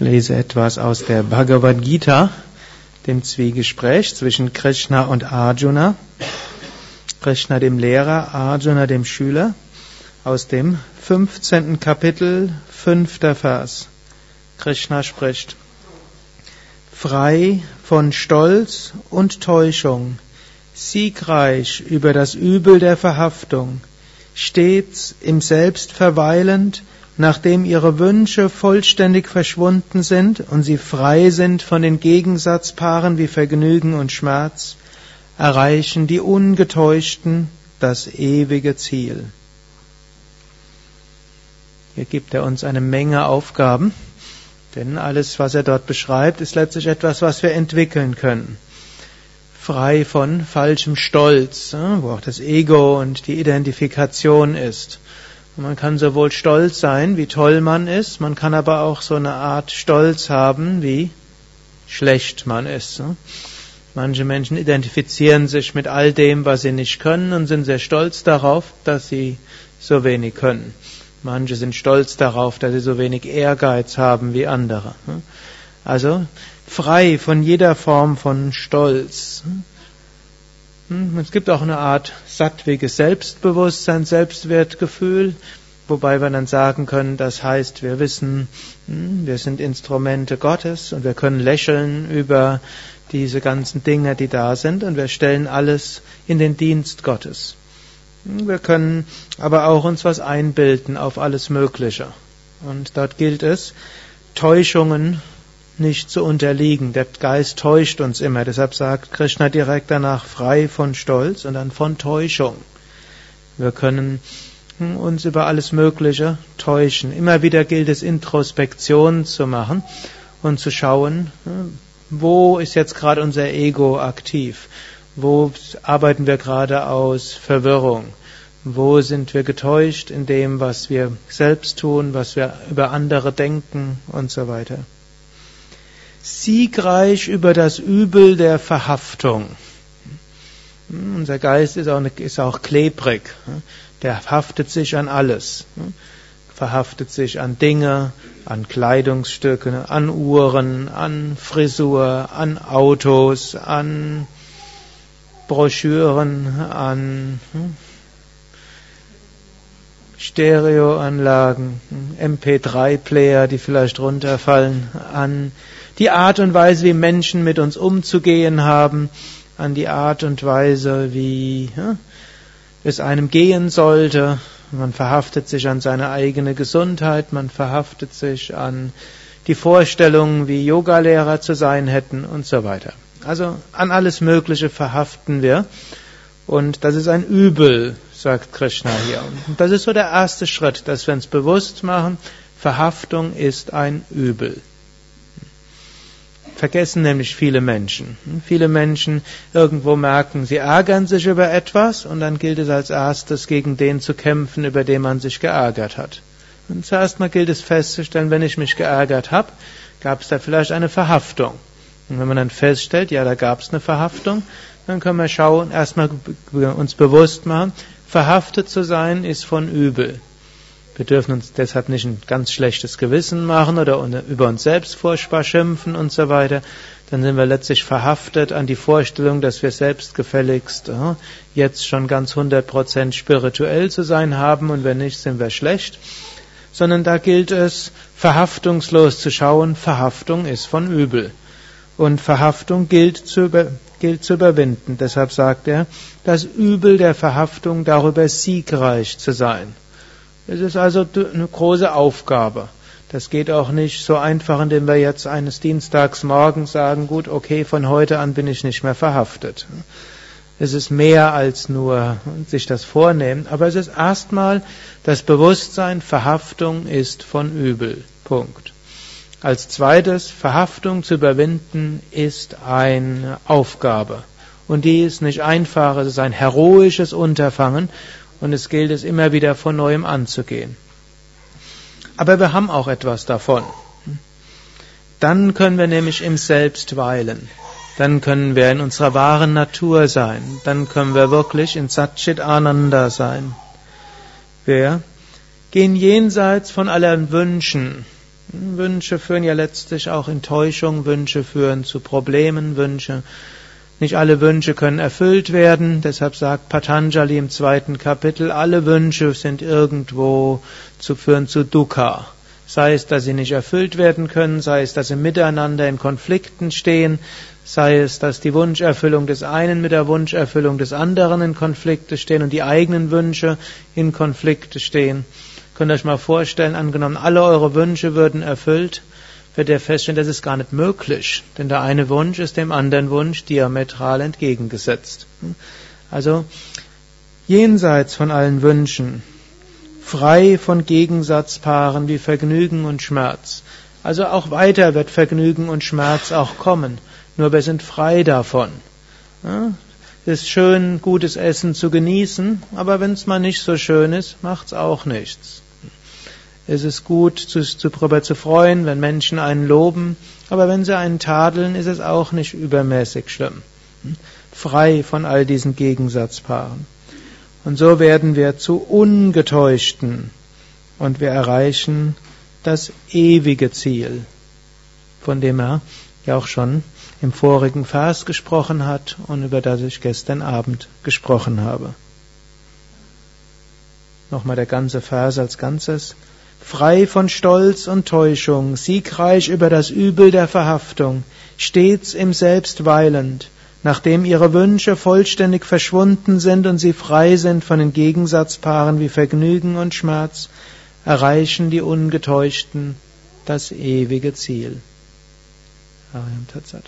Ich lese etwas aus der Bhagavad Gita, dem Zwiegespräch zwischen Krishna und Arjuna. Krishna dem Lehrer, Arjuna dem Schüler, aus dem 15. Kapitel, 5. Vers. Krishna spricht, frei von Stolz und Täuschung, siegreich über das Übel der Verhaftung, stets im Selbst verweilend, nachdem ihre Wünsche vollständig verschwunden sind und sie frei sind von den Gegensatzpaaren wie Vergnügen und Schmerz, erreichen die Ungetäuschten das ewige Ziel. Hier gibt er uns eine Menge Aufgaben, denn alles, was er dort beschreibt, ist letztlich etwas, was wir entwickeln können. Frei von falschem Stolz, wo auch das Ego und die Identifikation ist man kann sowohl stolz sein, wie toll man ist, man kann aber auch so eine Art Stolz haben, wie schlecht man ist. Ne? Manche Menschen identifizieren sich mit all dem, was sie nicht können und sind sehr stolz darauf, dass sie so wenig können. Manche sind stolz darauf, dass sie so wenig Ehrgeiz haben wie andere. Ne? Also frei von jeder Form von Stolz. Hm, es gibt auch eine Art sattwiges Selbstbewusstsein, Selbstwertgefühl, wobei wir dann sagen können, das heißt, wir wissen, hm, wir sind Instrumente Gottes und wir können lächeln über diese ganzen Dinge, die da sind und wir stellen alles in den Dienst Gottes. Hm, wir können aber auch uns was einbilden auf alles Mögliche. Und dort gilt es, Täuschungen nicht zu unterliegen. Der Geist täuscht uns immer. Deshalb sagt Krishna direkt danach frei von Stolz und dann von Täuschung. Wir können uns über alles Mögliche täuschen. Immer wieder gilt es, Introspektion zu machen und zu schauen, wo ist jetzt gerade unser Ego aktiv? Wo arbeiten wir gerade aus Verwirrung? Wo sind wir getäuscht in dem, was wir selbst tun, was wir über andere denken und so weiter? Siegreich über das Übel der Verhaftung. Unser Geist ist auch, ist auch klebrig. Der haftet sich an alles. Verhaftet sich an Dinge, an Kleidungsstücke, an Uhren, an Frisur, an Autos, an Broschüren, an hm, Stereoanlagen, MP3-Player, die vielleicht runterfallen, an die Art und Weise, wie Menschen mit uns umzugehen haben, an die Art und Weise, wie es einem gehen sollte. Man verhaftet sich an seine eigene Gesundheit, man verhaftet sich an die Vorstellungen, wie Yogalehrer zu sein hätten und so weiter. Also an alles Mögliche verhaften wir. Und das ist ein Übel, sagt Krishna hier. Und das ist so der erste Schritt, dass wir uns bewusst machen, Verhaftung ist ein Übel vergessen nämlich viele Menschen. Viele Menschen irgendwo merken, sie ärgern sich über etwas und dann gilt es als erstes gegen den zu kämpfen, über den man sich geärgert hat. Und zuerst mal gilt es festzustellen, wenn ich mich geärgert habe, gab es da vielleicht eine Verhaftung. Und wenn man dann feststellt, ja, da gab es eine Verhaftung, dann können wir schauen, erstmal uns bewusst machen, verhaftet zu sein ist von Übel. Wir dürfen uns deshalb nicht ein ganz schlechtes Gewissen machen oder über uns selbst furchtbar schimpfen und so weiter. Dann sind wir letztlich verhaftet an die Vorstellung, dass wir selbstgefälligst äh, jetzt schon ganz 100% spirituell zu sein haben und wenn nicht, sind wir schlecht. Sondern da gilt es, verhaftungslos zu schauen. Verhaftung ist von übel. Und Verhaftung gilt zu, gilt zu überwinden. Deshalb sagt er, das Übel der Verhaftung darüber siegreich zu sein. Es ist also eine große Aufgabe. Das geht auch nicht so einfach, indem wir jetzt eines Dienstags morgens sagen, gut, okay, von heute an bin ich nicht mehr verhaftet. Es ist mehr als nur sich das vornehmen, aber es ist erstmal das Bewusstsein, Verhaftung ist von Übel. Punkt. Als zweites, Verhaftung zu überwinden ist eine Aufgabe. Und die ist nicht einfach, es ist ein heroisches Unterfangen und es gilt es immer wieder von neuem anzugehen. Aber wir haben auch etwas davon. Dann können wir nämlich im Selbst weilen. Dann können wir in unserer wahren Natur sein. Dann können wir wirklich in Satchit Ananda sein. Wir gehen jenseits von allen Wünschen Wünsche führen ja letztlich auch Enttäuschung, Wünsche führen zu Problemen, Wünsche. Nicht alle Wünsche können erfüllt werden, deshalb sagt Patanjali im zweiten Kapitel, alle Wünsche sind irgendwo zu führen zu Dukkha. Sei es, dass sie nicht erfüllt werden können, sei es, dass sie miteinander in Konflikten stehen, sei es, dass die Wunscherfüllung des einen mit der Wunscherfüllung des anderen in Konflikte stehen und die eigenen Wünsche in Konflikte stehen. Könnt ihr euch mal vorstellen, angenommen, alle eure Wünsche würden erfüllt, wird ihr feststellen, das ist gar nicht möglich. Denn der eine Wunsch ist dem anderen Wunsch diametral entgegengesetzt. Also, jenseits von allen Wünschen, frei von Gegensatzpaaren wie Vergnügen und Schmerz. Also auch weiter wird Vergnügen und Schmerz auch kommen. Nur wir sind frei davon. Es ist schön, gutes Essen zu genießen, aber wenn es mal nicht so schön ist, macht's auch nichts. Es ist gut, zu, zu, darüber zu freuen, wenn Menschen einen loben, aber wenn sie einen tadeln, ist es auch nicht übermäßig schlimm. Frei von all diesen Gegensatzpaaren. Und so werden wir zu Ungetäuschten und wir erreichen das ewige Ziel, von dem er ja auch schon im vorigen Vers gesprochen hat und über das ich gestern Abend gesprochen habe. Nochmal der ganze Vers als Ganzes frei von Stolz und Täuschung, siegreich über das Übel der Verhaftung, stets im Selbst weilend, nachdem ihre Wünsche vollständig verschwunden sind und sie frei sind von den Gegensatzpaaren wie Vergnügen und Schmerz, erreichen die Ungetäuschten das ewige Ziel. Ariam Tatsat.